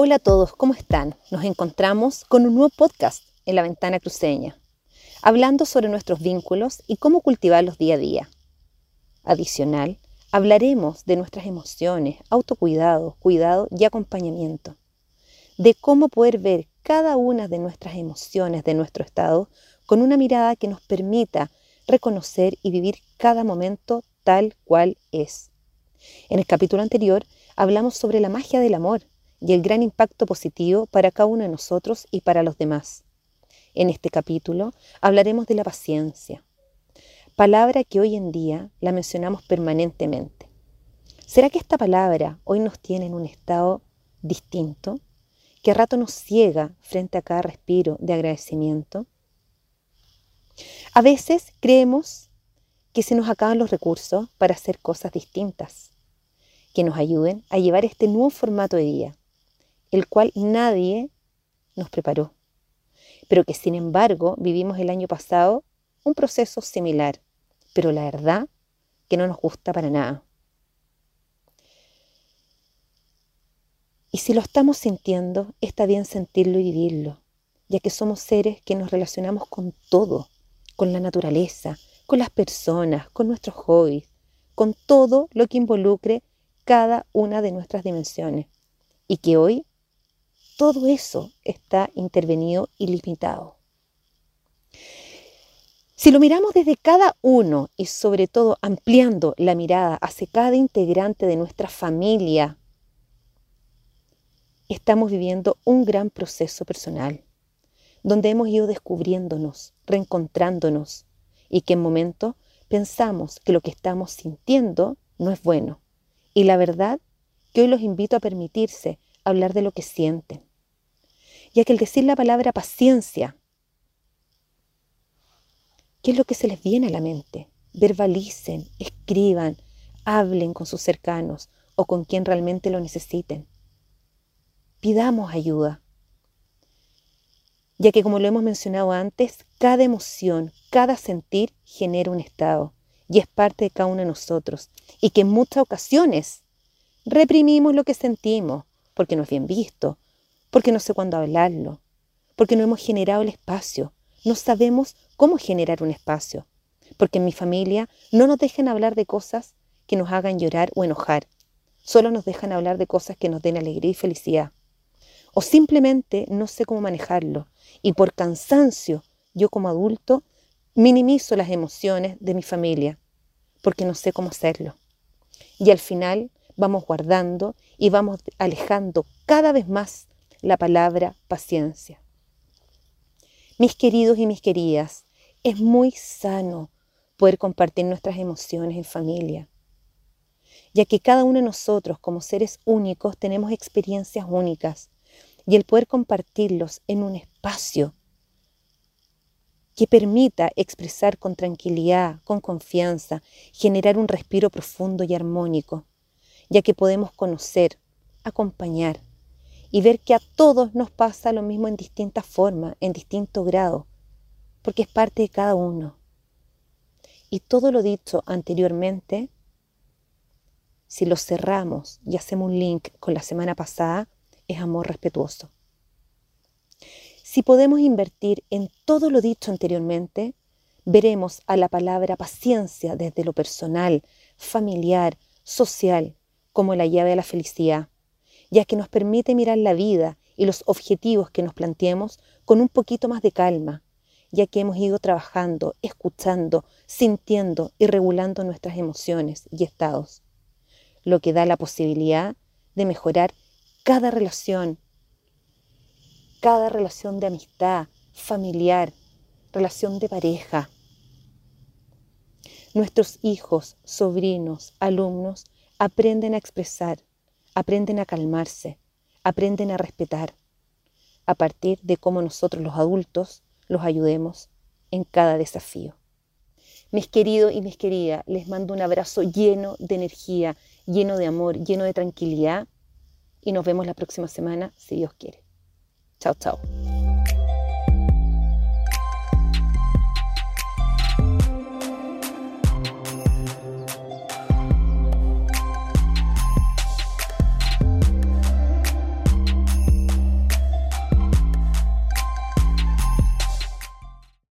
Hola a todos, ¿cómo están? Nos encontramos con un nuevo podcast en la ventana cruceña, hablando sobre nuestros vínculos y cómo cultivarlos día a día. Adicional, hablaremos de nuestras emociones, autocuidado, cuidado y acompañamiento, de cómo poder ver cada una de nuestras emociones, de nuestro estado, con una mirada que nos permita reconocer y vivir cada momento tal cual es. En el capítulo anterior hablamos sobre la magia del amor y el gran impacto positivo para cada uno de nosotros y para los demás. En este capítulo hablaremos de la paciencia, palabra que hoy en día la mencionamos permanentemente. ¿Será que esta palabra hoy nos tiene en un estado distinto? ¿Que a rato nos ciega frente a cada respiro de agradecimiento? A veces creemos que se nos acaban los recursos para hacer cosas distintas, que nos ayuden a llevar este nuevo formato de día, el cual nadie nos preparó, pero que sin embargo vivimos el año pasado un proceso similar, pero la verdad que no nos gusta para nada. Y si lo estamos sintiendo, está bien sentirlo y vivirlo, ya que somos seres que nos relacionamos con todo, con la naturaleza, con las personas, con nuestros hobbies, con todo lo que involucre cada una de nuestras dimensiones. Y que hoy todo eso está intervenido y limitado. Si lo miramos desde cada uno y sobre todo ampliando la mirada hacia cada integrante de nuestra familia, estamos viviendo un gran proceso personal, donde hemos ido descubriéndonos, reencontrándonos y que en momentos pensamos que lo que estamos sintiendo no es bueno. Y la verdad que hoy los invito a permitirse hablar de lo que sienten, ya que el decir la palabra paciencia, ¿qué es lo que se les viene a la mente? Verbalicen, escriban, hablen con sus cercanos o con quien realmente lo necesiten. Pidamos ayuda, ya que como lo hemos mencionado antes, cada emoción, cada sentir genera un estado y es parte de cada uno de nosotros y que en muchas ocasiones reprimimos lo que sentimos porque no es bien visto, porque no sé cuándo hablarlo, porque no hemos generado el espacio, no sabemos cómo generar un espacio, porque en mi familia no nos dejan hablar de cosas que nos hagan llorar o enojar, solo nos dejan hablar de cosas que nos den alegría y felicidad. O simplemente no sé cómo manejarlo y por cansancio yo como adulto minimizo las emociones de mi familia porque no sé cómo hacerlo. Y al final vamos guardando y vamos alejando cada vez más la palabra paciencia. Mis queridos y mis queridas, es muy sano poder compartir nuestras emociones en familia, ya que cada uno de nosotros como seres únicos tenemos experiencias únicas y el poder compartirlos en un espacio que permita expresar con tranquilidad, con confianza, generar un respiro profundo y armónico, ya que podemos conocer, acompañar, y ver que a todos nos pasa lo mismo en distintas formas, en distinto grado, porque es parte de cada uno. Y todo lo dicho anteriormente, si lo cerramos y hacemos un link con la semana pasada, es amor respetuoso. Si podemos invertir en todo lo dicho anteriormente, veremos a la palabra paciencia desde lo personal, familiar, social, como la llave a la felicidad ya que nos permite mirar la vida y los objetivos que nos planteemos con un poquito más de calma, ya que hemos ido trabajando, escuchando, sintiendo y regulando nuestras emociones y estados, lo que da la posibilidad de mejorar cada relación, cada relación de amistad, familiar, relación de pareja. Nuestros hijos, sobrinos, alumnos aprenden a expresar aprenden a calmarse, aprenden a respetar, a partir de cómo nosotros los adultos los ayudemos en cada desafío. Mis queridos y mis queridas, les mando un abrazo lleno de energía, lleno de amor, lleno de tranquilidad y nos vemos la próxima semana si Dios quiere. Chao, chao.